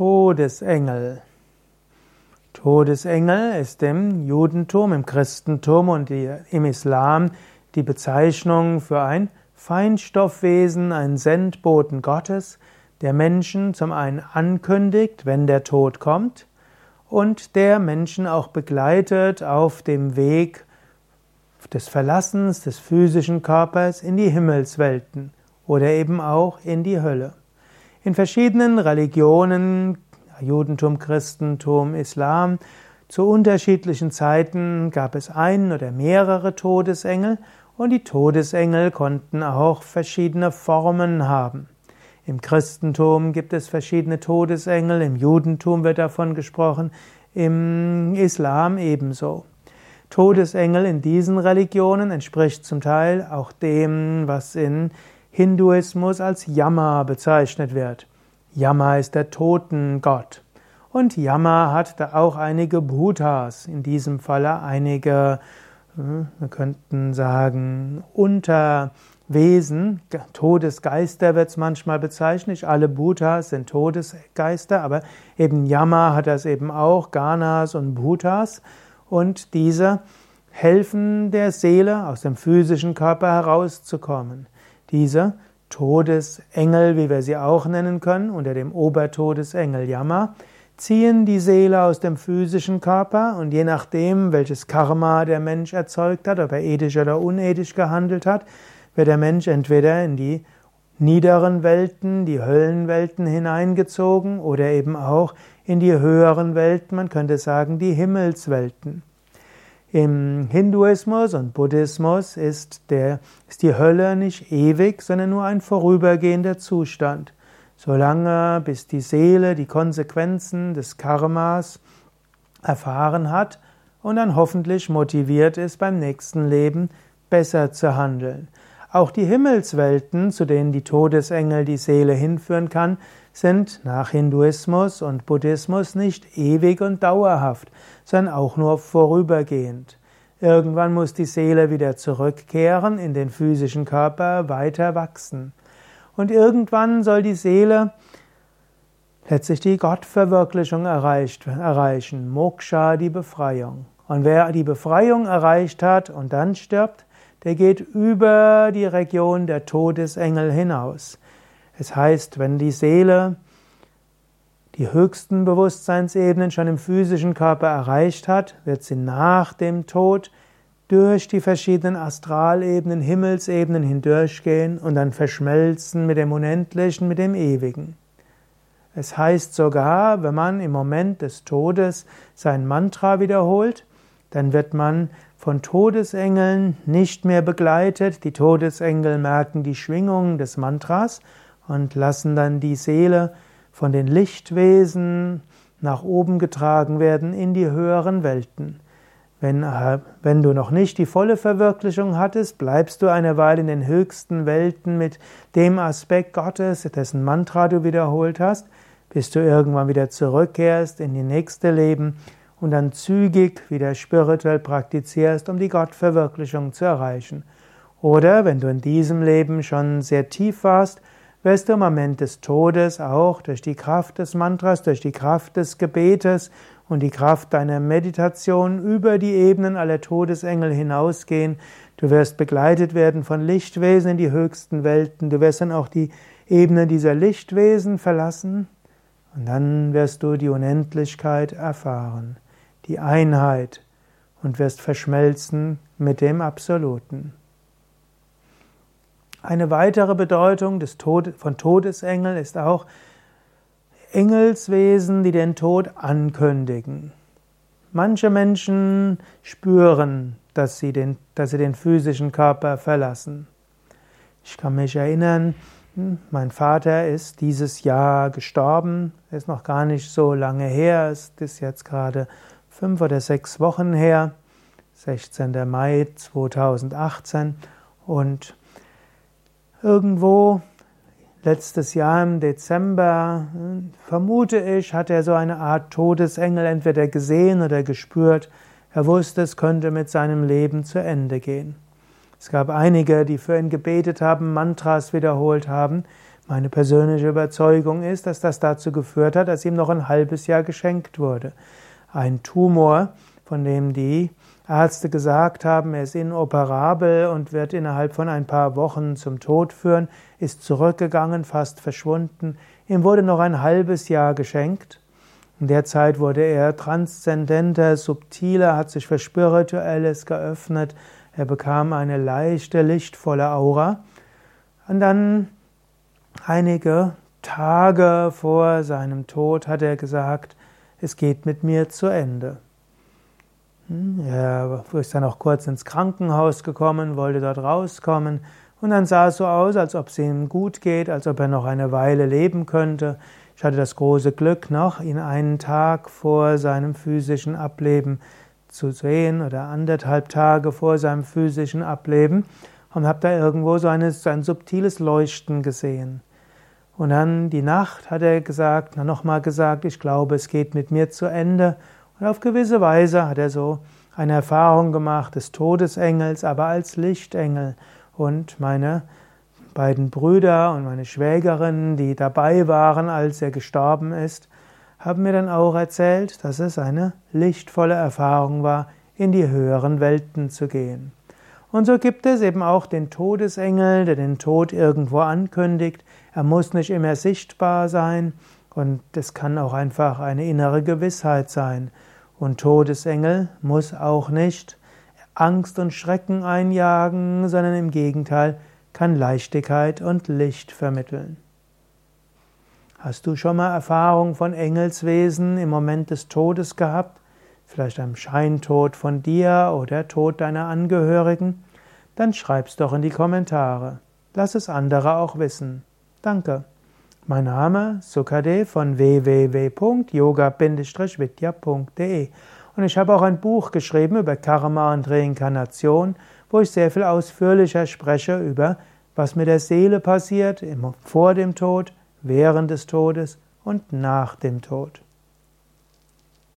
Todesengel. Todesengel ist im Judentum, im Christentum und im Islam die Bezeichnung für ein Feinstoffwesen, ein Sendboten Gottes, der Menschen zum einen ankündigt, wenn der Tod kommt, und der Menschen auch begleitet auf dem Weg des Verlassens des physischen Körpers in die Himmelswelten oder eben auch in die Hölle. In verschiedenen Religionen, Judentum, Christentum, Islam, zu unterschiedlichen Zeiten gab es einen oder mehrere Todesengel und die Todesengel konnten auch verschiedene Formen haben. Im Christentum gibt es verschiedene Todesengel, im Judentum wird davon gesprochen, im Islam ebenso. Todesengel in diesen Religionen entspricht zum Teil auch dem, was in Hinduismus als Yama bezeichnet wird. Yama ist der Totengott. Und Yama hat da auch einige Bhutas, in diesem Falle einige, hm, wir könnten sagen, Unterwesen, Todesgeister wird es manchmal bezeichnet. Nicht alle Bhutas sind Todesgeister, aber eben Yama hat das eben auch, Ganas und Bhutas. Und diese helfen der Seele aus dem physischen Körper herauszukommen. Diese Todesengel, wie wir sie auch nennen können, unter dem Obertodesengel Yama, ziehen die Seele aus dem physischen Körper und je nachdem, welches Karma der Mensch erzeugt hat, ob er ethisch oder unethisch gehandelt hat, wird der Mensch entweder in die niederen Welten, die Höllenwelten hineingezogen oder eben auch in die höheren Welten, man könnte sagen die Himmelswelten. Im Hinduismus und Buddhismus ist, der, ist die Hölle nicht ewig, sondern nur ein vorübergehender Zustand. Solange bis die Seele die Konsequenzen des Karmas erfahren hat und dann hoffentlich motiviert ist, beim nächsten Leben besser zu handeln. Auch die Himmelswelten, zu denen die Todesengel die Seele hinführen kann, sind nach Hinduismus und Buddhismus nicht ewig und dauerhaft, sondern auch nur vorübergehend. Irgendwann muss die Seele wieder zurückkehren in den physischen Körper, weiter wachsen. Und irgendwann soll die Seele letztlich die Gottverwirklichung erreicht, erreichen, Moksha, die Befreiung. Und wer die Befreiung erreicht hat und dann stirbt, der geht über die Region der Todesengel hinaus. Es heißt, wenn die Seele die höchsten Bewusstseinsebenen schon im physischen Körper erreicht hat, wird sie nach dem Tod durch die verschiedenen Astralebenen, Himmelsebenen hindurchgehen und dann verschmelzen mit dem Unendlichen, mit dem Ewigen. Es heißt sogar, wenn man im Moment des Todes sein Mantra wiederholt, dann wird man von Todesengeln nicht mehr begleitet. Die Todesengel merken die Schwingungen des Mantras und lassen dann die Seele von den Lichtwesen nach oben getragen werden in die höheren Welten. Wenn, äh, wenn du noch nicht die volle Verwirklichung hattest, bleibst du eine Weile in den höchsten Welten mit dem Aspekt Gottes, dessen Mantra du wiederholt hast, bis du irgendwann wieder zurückkehrst in die nächste Leben und dann zügig wieder spirituell praktizierst, um die Gottverwirklichung zu erreichen. Oder wenn du in diesem Leben schon sehr tief warst, wirst du im Moment des Todes auch durch die Kraft des Mantras, durch die Kraft des Gebetes und die Kraft deiner Meditation über die Ebenen aller Todesengel hinausgehen. Du wirst begleitet werden von Lichtwesen in die höchsten Welten. Du wirst dann auch die Ebene dieser Lichtwesen verlassen und dann wirst du die Unendlichkeit erfahren, die Einheit und wirst verschmelzen mit dem Absoluten. Eine weitere Bedeutung des Tod von Todesengeln ist auch Engelswesen, die den Tod ankündigen. Manche Menschen spüren, dass sie, den, dass sie den physischen Körper verlassen. Ich kann mich erinnern, hm, mein Vater ist dieses Jahr gestorben, ist noch gar nicht so lange her, es ist jetzt gerade fünf oder sechs Wochen her, 16. Mai 2018 und Irgendwo letztes Jahr im Dezember, vermute ich, hat er so eine Art Todesengel entweder gesehen oder gespürt. Er wusste, es könnte mit seinem Leben zu Ende gehen. Es gab einige, die für ihn gebetet haben, Mantras wiederholt haben. Meine persönliche Überzeugung ist, dass das dazu geführt hat, dass ihm noch ein halbes Jahr geschenkt wurde. Ein Tumor, von dem die Ärzte gesagt haben, er ist inoperabel und wird innerhalb von ein paar Wochen zum Tod führen, ist zurückgegangen, fast verschwunden. Ihm wurde noch ein halbes Jahr geschenkt. In der Zeit wurde er transzendenter, subtiler, hat sich für Spirituelles geöffnet. Er bekam eine leichte, lichtvolle Aura. Und dann einige Tage vor seinem Tod hat er gesagt, es geht mit mir zu Ende. Hm, er ist dann auch kurz ins Krankenhaus gekommen, wollte dort rauskommen und dann sah es so aus, als ob es ihm gut geht, als ob er noch eine Weile leben könnte. Ich hatte das große Glück, noch ihn einen Tag vor seinem physischen Ableben zu sehen oder anderthalb Tage vor seinem physischen Ableben und habe da irgendwo so, eine, so ein subtiles Leuchten gesehen. Und dann die Nacht hat er gesagt, nochmal gesagt, ich glaube, es geht mit mir zu Ende. Und auf gewisse Weise hat er so eine Erfahrung gemacht des Todesengels, aber als Lichtengel. Und meine beiden Brüder und meine Schwägerin, die dabei waren, als er gestorben ist, haben mir dann auch erzählt, dass es eine lichtvolle Erfahrung war, in die höheren Welten zu gehen. Und so gibt es eben auch den Todesengel, der den Tod irgendwo ankündigt. Er muss nicht immer sichtbar sein und es kann auch einfach eine innere Gewissheit sein. Und Todesengel muss auch nicht Angst und Schrecken einjagen, sondern im Gegenteil kann Leichtigkeit und Licht vermitteln. Hast du schon mal Erfahrung von Engelswesen im Moment des Todes gehabt? Vielleicht einem Scheintod von dir oder Tod deiner Angehörigen? Dann schreib's doch in die Kommentare. Lass es andere auch wissen. Danke. Mein Name Sukade von www.yoga-vidya.de und ich habe auch ein Buch geschrieben über Karma und Reinkarnation, wo ich sehr viel ausführlicher spreche über was mit der Seele passiert vor dem Tod, während des Todes und nach dem Tod.